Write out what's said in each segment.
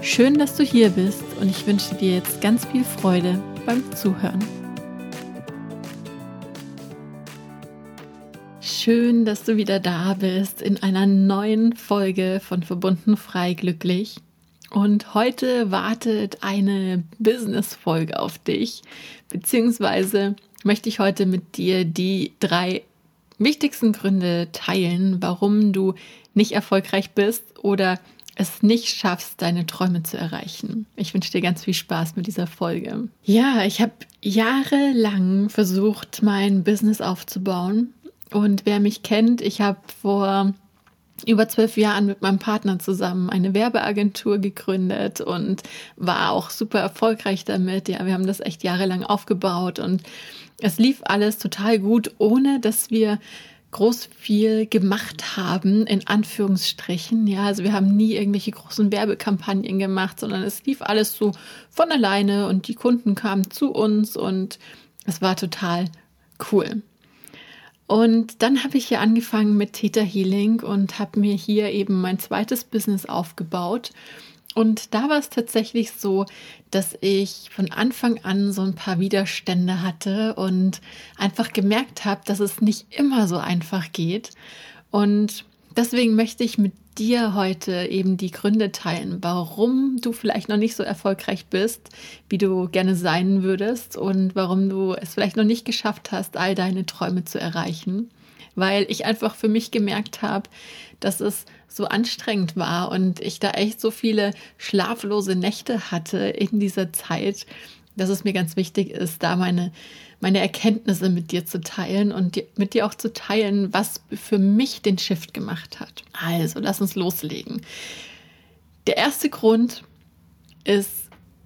Schön, dass du hier bist und ich wünsche dir jetzt ganz viel Freude beim Zuhören. Schön, dass du wieder da bist in einer neuen Folge von Verbunden frei glücklich. Und heute wartet eine Business-Folge auf dich, beziehungsweise möchte ich heute mit dir die drei wichtigsten Gründe teilen, warum du nicht erfolgreich bist oder es nicht schaffst, deine Träume zu erreichen. Ich wünsche dir ganz viel Spaß mit dieser Folge. Ja, ich habe jahrelang versucht, mein Business aufzubauen. Und wer mich kennt, ich habe vor über zwölf Jahren mit meinem Partner zusammen eine Werbeagentur gegründet und war auch super erfolgreich damit. Ja, wir haben das echt jahrelang aufgebaut und es lief alles total gut, ohne dass wir groß viel gemacht haben, in Anführungsstrichen. Ja, also wir haben nie irgendwelche großen Werbekampagnen gemacht, sondern es lief alles so von alleine und die Kunden kamen zu uns und es war total cool. Und dann habe ich hier angefangen mit Theta Healing und habe mir hier eben mein zweites Business aufgebaut. Und da war es tatsächlich so, dass ich von Anfang an so ein paar Widerstände hatte und einfach gemerkt habe, dass es nicht immer so einfach geht. Und deswegen möchte ich mit dir heute eben die Gründe teilen, warum du vielleicht noch nicht so erfolgreich bist, wie du gerne sein würdest und warum du es vielleicht noch nicht geschafft hast, all deine Träume zu erreichen. Weil ich einfach für mich gemerkt habe, dass es so anstrengend war und ich da echt so viele schlaflose Nächte hatte in dieser Zeit, dass es mir ganz wichtig ist, da meine meine Erkenntnisse mit dir zu teilen und mit dir auch zu teilen, was für mich den Shift gemacht hat. Also, lass uns loslegen. Der erste Grund ist,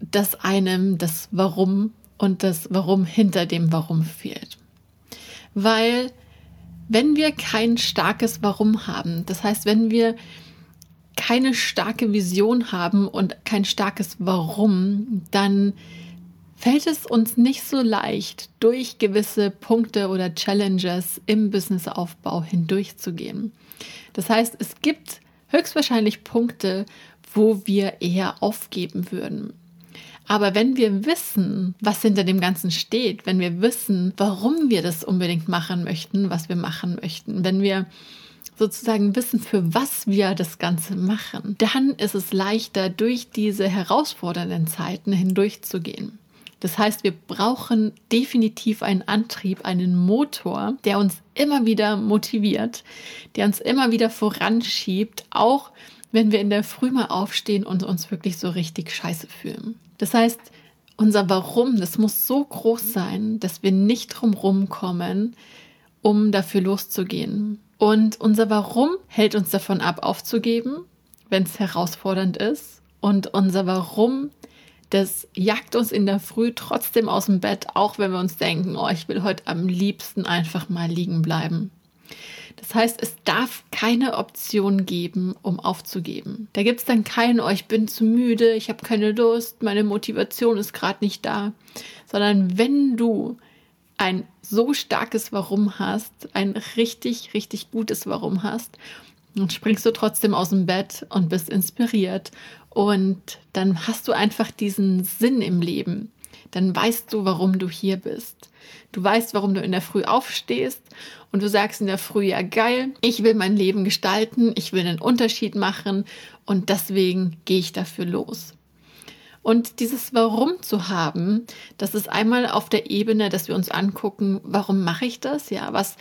dass einem das Warum und das Warum hinter dem Warum fehlt. Weil wenn wir kein starkes Warum haben, das heißt, wenn wir keine starke Vision haben und kein starkes Warum, dann fällt es uns nicht so leicht, durch gewisse Punkte oder Challenges im Businessaufbau hindurchzugehen. Das heißt, es gibt höchstwahrscheinlich Punkte, wo wir eher aufgeben würden. Aber wenn wir wissen, was hinter dem Ganzen steht, wenn wir wissen, warum wir das unbedingt machen möchten, was wir machen möchten, wenn wir sozusagen wissen, für was wir das Ganze machen, dann ist es leichter, durch diese herausfordernden Zeiten hindurchzugehen. Das heißt, wir brauchen definitiv einen Antrieb, einen Motor, der uns immer wieder motiviert, der uns immer wieder voranschiebt, auch wenn wir in der Früh mal aufstehen und uns wirklich so richtig scheiße fühlen. Das heißt, unser Warum, das muss so groß sein, dass wir nicht drumherum kommen, um dafür loszugehen. Und unser Warum hält uns davon ab, aufzugeben, wenn es herausfordernd ist. Und unser Warum das jagt uns in der Früh trotzdem aus dem Bett, auch wenn wir uns denken, oh, ich will heute am liebsten einfach mal liegen bleiben. Das heißt, es darf keine Option geben, um aufzugeben. Da gibt es dann keinen, oh, ich bin zu müde, ich habe keine Lust, meine Motivation ist gerade nicht da. Sondern wenn du ein so starkes Warum hast, ein richtig, richtig gutes Warum hast, dann springst du trotzdem aus dem Bett und bist inspiriert und dann hast du einfach diesen Sinn im Leben. Dann weißt du, warum du hier bist. Du weißt, warum du in der Früh aufstehst und du sagst in der Früh, ja geil, ich will mein Leben gestalten, ich will einen Unterschied machen und deswegen gehe ich dafür los. Und dieses Warum zu haben, das ist einmal auf der Ebene, dass wir uns angucken, warum mache ich das? Ja, was,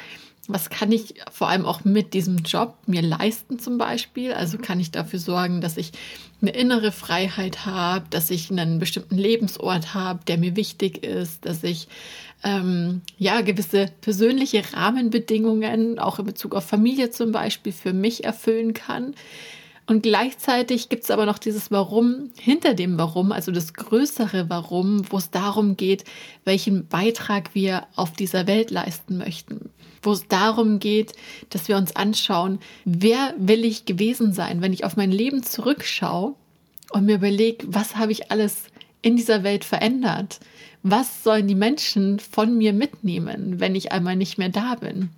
was kann ich vor allem auch mit diesem Job mir leisten zum Beispiel? Also kann ich dafür sorgen, dass ich eine innere Freiheit habe, dass ich einen bestimmten Lebensort habe, der mir wichtig ist, dass ich ähm, ja gewisse persönliche Rahmenbedingungen auch in Bezug auf Familie zum Beispiel für mich erfüllen kann. Und gleichzeitig gibt es aber noch dieses Warum hinter dem Warum, also das größere Warum, wo es darum geht, welchen Beitrag wir auf dieser Welt leisten möchten. Wo es darum geht, dass wir uns anschauen, wer will ich gewesen sein, wenn ich auf mein Leben zurückschaue und mir überlege, was habe ich alles in dieser Welt verändert? Was sollen die Menschen von mir mitnehmen, wenn ich einmal nicht mehr da bin?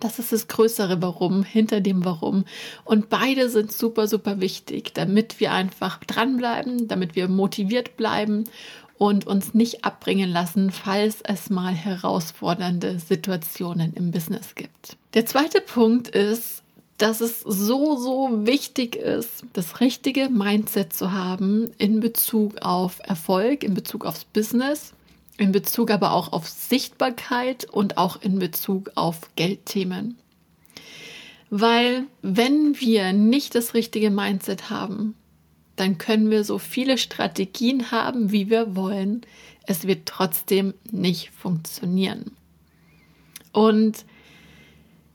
Das ist das größere Warum hinter dem Warum. Und beide sind super, super wichtig, damit wir einfach dranbleiben, damit wir motiviert bleiben und uns nicht abbringen lassen, falls es mal herausfordernde Situationen im Business gibt. Der zweite Punkt ist, dass es so, so wichtig ist, das richtige Mindset zu haben in Bezug auf Erfolg, in Bezug aufs Business in Bezug aber auch auf Sichtbarkeit und auch in Bezug auf Geldthemen. Weil wenn wir nicht das richtige Mindset haben, dann können wir so viele Strategien haben, wie wir wollen. Es wird trotzdem nicht funktionieren. Und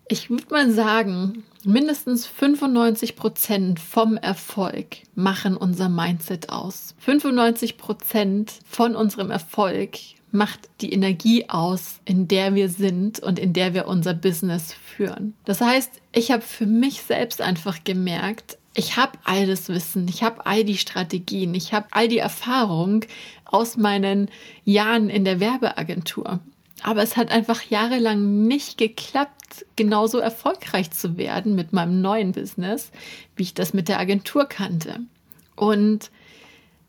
ich würde mal sagen, mindestens 95 Prozent vom Erfolg machen unser Mindset aus. 95 Prozent von unserem Erfolg macht die Energie aus, in der wir sind und in der wir unser Business führen. Das heißt, ich habe für mich selbst einfach gemerkt, ich habe all das Wissen, ich habe all die Strategien, ich habe all die Erfahrung aus meinen Jahren in der Werbeagentur. Aber es hat einfach jahrelang nicht geklappt, genauso erfolgreich zu werden mit meinem neuen Business, wie ich das mit der Agentur kannte. Und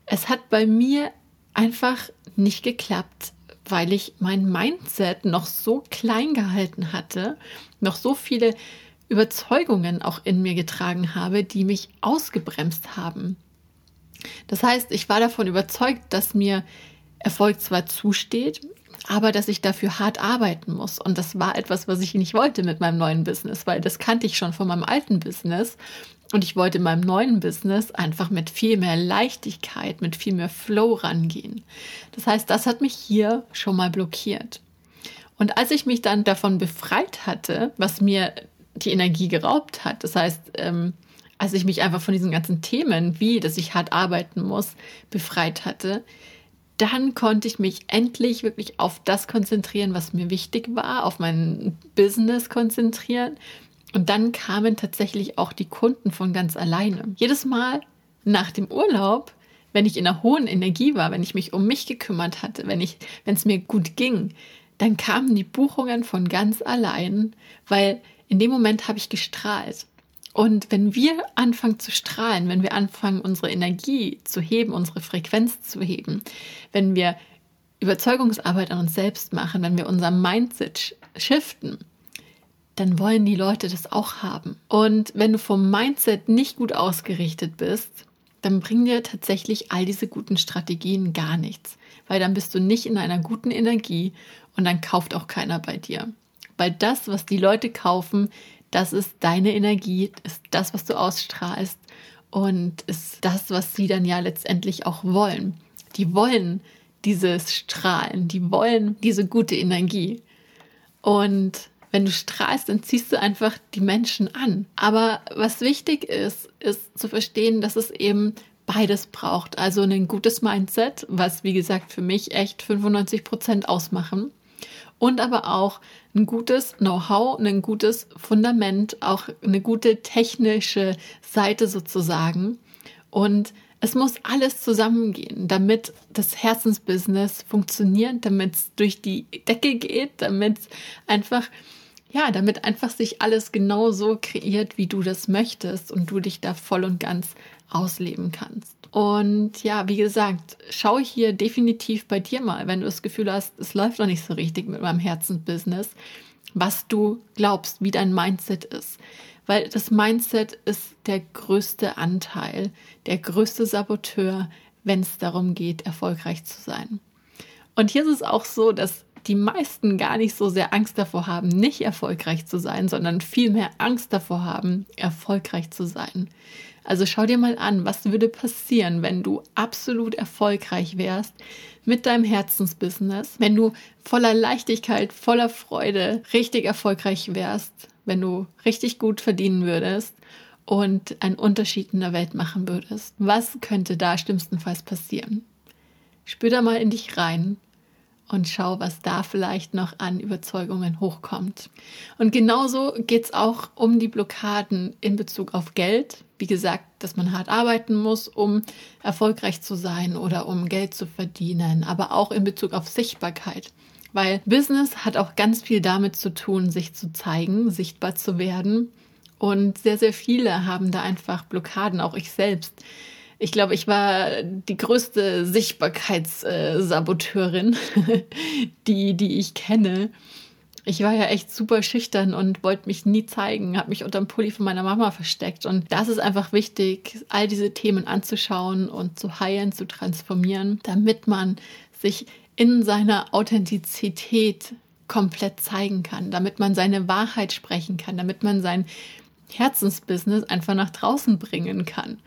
es hat bei mir einfach nicht geklappt, weil ich mein Mindset noch so klein gehalten hatte, noch so viele Überzeugungen auch in mir getragen habe, die mich ausgebremst haben. Das heißt, ich war davon überzeugt, dass mir Erfolg zwar zusteht, aber dass ich dafür hart arbeiten muss. Und das war etwas, was ich nicht wollte mit meinem neuen Business, weil das kannte ich schon von meinem alten Business. Und ich wollte in meinem neuen Business einfach mit viel mehr Leichtigkeit, mit viel mehr Flow rangehen. Das heißt, das hat mich hier schon mal blockiert. Und als ich mich dann davon befreit hatte, was mir die Energie geraubt hat, das heißt, ähm, als ich mich einfach von diesen ganzen Themen, wie dass ich hart arbeiten muss, befreit hatte, dann konnte ich mich endlich wirklich auf das konzentrieren, was mir wichtig war, auf mein Business konzentrieren. Und dann kamen tatsächlich auch die Kunden von ganz alleine. Jedes Mal nach dem Urlaub, wenn ich in einer hohen Energie war, wenn ich mich um mich gekümmert hatte, wenn ich, wenn es mir gut ging, dann kamen die Buchungen von ganz allein, weil in dem Moment habe ich gestrahlt. Und wenn wir anfangen zu strahlen, wenn wir anfangen, unsere Energie zu heben, unsere Frequenz zu heben, wenn wir Überzeugungsarbeit an uns selbst machen, wenn wir unser Mindset shiften, dann wollen die Leute das auch haben. Und wenn du vom Mindset nicht gut ausgerichtet bist, dann bringen dir tatsächlich all diese guten Strategien gar nichts, weil dann bist du nicht in einer guten Energie und dann kauft auch keiner bei dir. Weil das, was die Leute kaufen, das ist deine Energie, ist das, was du ausstrahlst und ist das, was sie dann ja letztendlich auch wollen. Die wollen dieses Strahlen, die wollen diese gute Energie. Und wenn du strahlst, dann ziehst du einfach die Menschen an. Aber was wichtig ist, ist zu verstehen, dass es eben beides braucht. Also ein gutes Mindset, was wie gesagt für mich echt 95 Prozent ausmachen und aber auch ein gutes Know-how, ein gutes Fundament, auch eine gute technische Seite sozusagen. Und es muss alles zusammengehen, damit das Herzensbusiness funktioniert, damit es durch die Decke geht, damit einfach, ja, damit einfach sich alles genau so kreiert, wie du das möchtest und du dich da voll und ganz ausleben kannst. Und ja, wie gesagt, schau hier definitiv bei dir mal, wenn du das Gefühl hast, es läuft noch nicht so richtig mit meinem Herzensbusiness, was du glaubst, wie dein Mindset ist. Weil das Mindset ist der größte Anteil, der größte Saboteur, wenn es darum geht, erfolgreich zu sein. Und hier ist es auch so, dass die meisten gar nicht so sehr Angst davor haben, nicht erfolgreich zu sein, sondern vielmehr Angst davor haben, erfolgreich zu sein. Also schau dir mal an, was würde passieren, wenn du absolut erfolgreich wärst mit deinem Herzensbusiness, wenn du voller Leichtigkeit, voller Freude richtig erfolgreich wärst, wenn du richtig gut verdienen würdest und einen Unterschied in der Welt machen würdest, was könnte da schlimmstenfalls passieren? Spür da mal in dich rein und schau, was da vielleicht noch an Überzeugungen hochkommt. Und genauso geht es auch um die Blockaden in Bezug auf Geld. Wie gesagt, dass man hart arbeiten muss, um erfolgreich zu sein oder um Geld zu verdienen, aber auch in Bezug auf Sichtbarkeit. Weil Business hat auch ganz viel damit zu tun, sich zu zeigen, sichtbar zu werden. Und sehr, sehr viele haben da einfach Blockaden, auch ich selbst. Ich glaube, ich war die größte Sichtbarkeitssaboteurin, die, die ich kenne. Ich war ja echt super schüchtern und wollte mich nie zeigen, habe mich unterm Pulli von meiner Mama versteckt. Und das ist einfach wichtig, all diese Themen anzuschauen und zu heilen, zu transformieren, damit man sich in seiner Authentizität komplett zeigen kann, damit man seine Wahrheit sprechen kann, damit man sein Herzensbusiness einfach nach draußen bringen kann.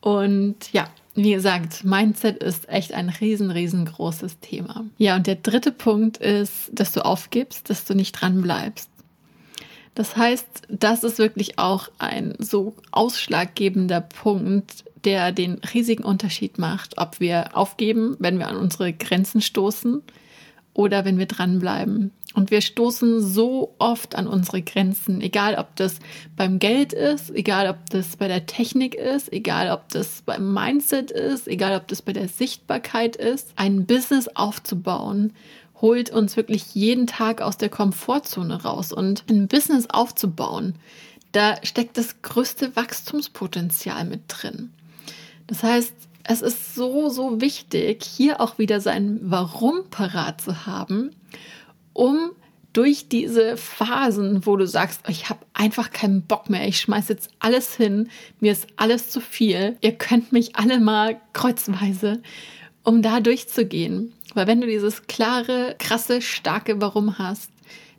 Und ja, wie gesagt, Mindset ist echt ein riesen, riesengroßes Thema. Ja, und der dritte Punkt ist, dass du aufgibst, dass du nicht dran bleibst. Das heißt, das ist wirklich auch ein so ausschlaggebender Punkt, der den riesigen Unterschied macht, ob wir aufgeben, wenn wir an unsere Grenzen stoßen oder wenn wir dranbleiben. Und wir stoßen so oft an unsere Grenzen, egal ob das beim Geld ist, egal ob das bei der Technik ist, egal ob das beim Mindset ist, egal ob das bei der Sichtbarkeit ist. Ein Business aufzubauen, holt uns wirklich jeden Tag aus der Komfortzone raus. Und ein Business aufzubauen, da steckt das größte Wachstumspotenzial mit drin. Das heißt, es ist so, so wichtig, hier auch wieder sein Warum parat zu haben um durch diese Phasen, wo du sagst, ich habe einfach keinen Bock mehr, ich schmeiß jetzt alles hin, mir ist alles zu viel, ihr könnt mich alle mal kreuzweise, um da durchzugehen. Weil wenn du dieses klare, krasse, starke Warum hast,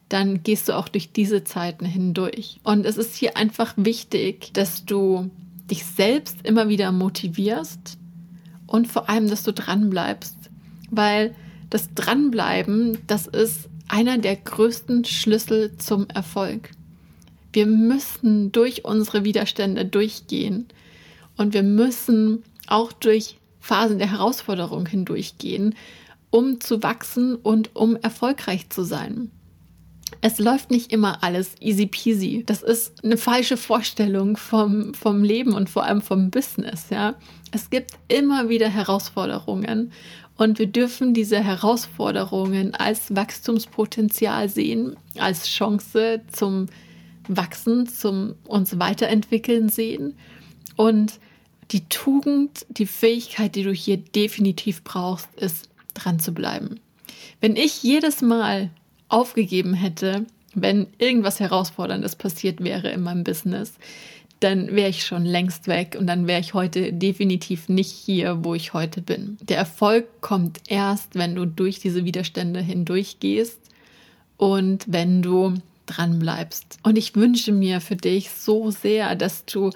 dann gehst du auch durch diese Zeiten hindurch. Und es ist hier einfach wichtig, dass du dich selbst immer wieder motivierst und vor allem, dass du dranbleibst. Weil das Dranbleiben, das ist einer der größten Schlüssel zum Erfolg. Wir müssen durch unsere Widerstände durchgehen und wir müssen auch durch Phasen der Herausforderung hindurchgehen, um zu wachsen und um erfolgreich zu sein. Es läuft nicht immer alles easy peasy. Das ist eine falsche Vorstellung vom, vom Leben und vor allem vom Business, ja. Es gibt immer wieder Herausforderungen und wir dürfen diese Herausforderungen als Wachstumspotenzial sehen, als Chance zum Wachsen, zum uns weiterentwickeln sehen. Und die Tugend, die Fähigkeit, die du hier definitiv brauchst, ist dran zu bleiben. Wenn ich jedes Mal aufgegeben hätte, wenn irgendwas Herausforderndes passiert wäre in meinem Business, dann wäre ich schon längst weg und dann wäre ich heute definitiv nicht hier, wo ich heute bin. Der Erfolg kommt erst, wenn du durch diese Widerstände hindurch gehst und wenn du dran bleibst. Und ich wünsche mir für dich so sehr, dass du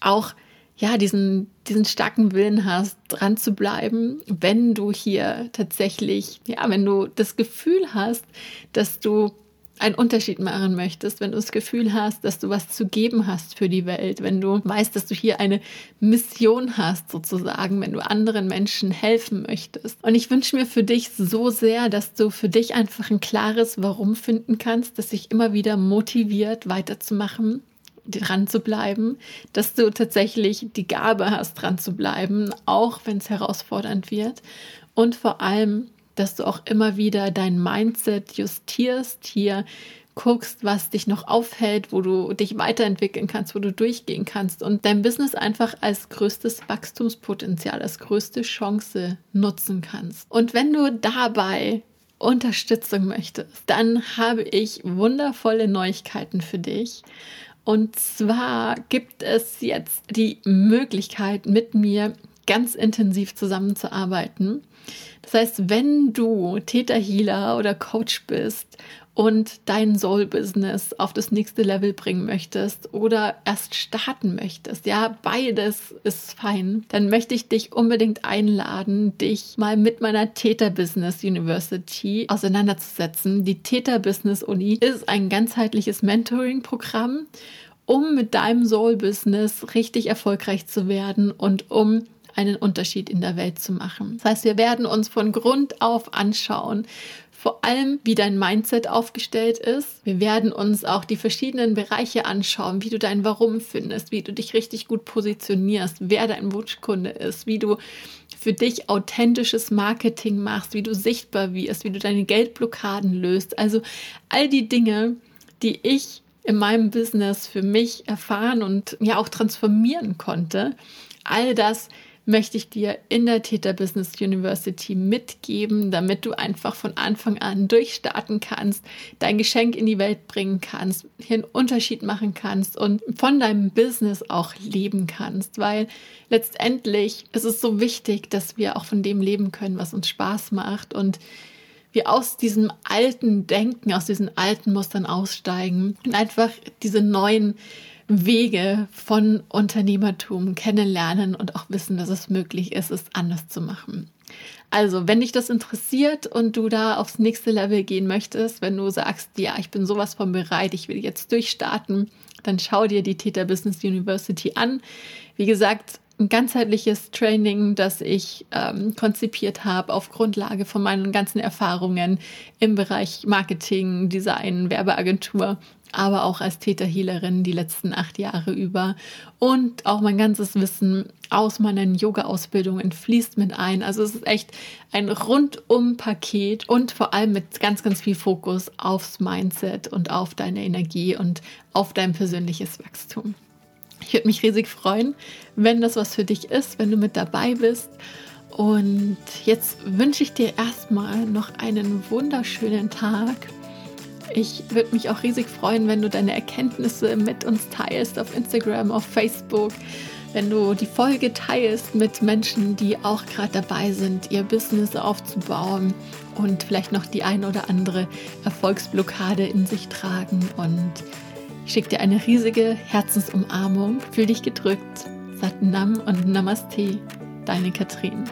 auch ja, diesen, diesen starken Willen hast, dran zu bleiben, wenn du hier tatsächlich, ja, wenn du das Gefühl hast, dass du einen Unterschied machen möchtest, wenn du das Gefühl hast, dass du was zu geben hast für die Welt, wenn du weißt, dass du hier eine Mission hast, sozusagen, wenn du anderen Menschen helfen möchtest. Und ich wünsche mir für dich so sehr, dass du für dich einfach ein klares Warum finden kannst, das sich immer wieder motiviert, weiterzumachen dran zu bleiben, dass du tatsächlich die Gabe hast, dran zu bleiben, auch wenn es herausfordernd wird. Und vor allem, dass du auch immer wieder dein Mindset justierst, hier guckst, was dich noch aufhält, wo du dich weiterentwickeln kannst, wo du durchgehen kannst und dein Business einfach als größtes Wachstumspotenzial, als größte Chance nutzen kannst. Und wenn du dabei Unterstützung möchtest, dann habe ich wundervolle Neuigkeiten für dich. Und zwar gibt es jetzt die Möglichkeit, mit mir ganz intensiv zusammenzuarbeiten. Das heißt, wenn du Täter Healer oder Coach bist und dein Soul-Business auf das nächste Level bringen möchtest oder erst starten möchtest, ja, beides ist fein, dann möchte ich dich unbedingt einladen, dich mal mit meiner Täter Business University auseinanderzusetzen. Die Täter Business Uni ist ein ganzheitliches Mentoring-Programm um mit deinem Soul-Business richtig erfolgreich zu werden und um einen Unterschied in der Welt zu machen. Das heißt, wir werden uns von Grund auf anschauen, vor allem, wie dein Mindset aufgestellt ist. Wir werden uns auch die verschiedenen Bereiche anschauen, wie du dein Warum findest, wie du dich richtig gut positionierst, wer dein Wunschkunde ist, wie du für dich authentisches Marketing machst, wie du sichtbar wirst, wie du deine Geldblockaden löst. Also all die Dinge, die ich in meinem Business für mich erfahren und ja auch transformieren konnte. All das möchte ich dir in der Theta Business University mitgeben, damit du einfach von Anfang an durchstarten kannst, dein Geschenk in die Welt bringen kannst, hier einen Unterschied machen kannst und von deinem Business auch leben kannst, weil letztendlich ist es so wichtig, dass wir auch von dem leben können, was uns Spaß macht und wir aus diesem alten Denken, aus diesen alten Mustern aussteigen und einfach diese neuen Wege von Unternehmertum kennenlernen und auch wissen, dass es möglich ist, es anders zu machen. Also, wenn dich das interessiert und du da aufs nächste Level gehen möchtest, wenn du sagst, ja, ich bin sowas von bereit, ich will jetzt durchstarten, dann schau dir die Theta Business University an. Wie gesagt, ein ganzheitliches Training, das ich ähm, konzipiert habe auf Grundlage von meinen ganzen Erfahrungen im Bereich Marketing, Design, Werbeagentur aber auch als Täterhealerin die letzten acht Jahre über. Und auch mein ganzes Wissen aus meinen Yoga-Ausbildungen fließt mit ein. Also es ist echt ein Rundum-Paket und vor allem mit ganz, ganz viel Fokus aufs Mindset und auf deine Energie und auf dein persönliches Wachstum. Ich würde mich riesig freuen, wenn das was für dich ist, wenn du mit dabei bist. Und jetzt wünsche ich dir erstmal noch einen wunderschönen Tag ich würde mich auch riesig freuen, wenn du deine Erkenntnisse mit uns teilst auf Instagram, auf Facebook, wenn du die Folge teilst mit Menschen, die auch gerade dabei sind, ihr Business aufzubauen und vielleicht noch die ein oder andere Erfolgsblockade in sich tragen. Und ich schicke dir eine riesige Herzensumarmung. Fühl dich gedrückt. Satnam und Namaste. Deine Katrin.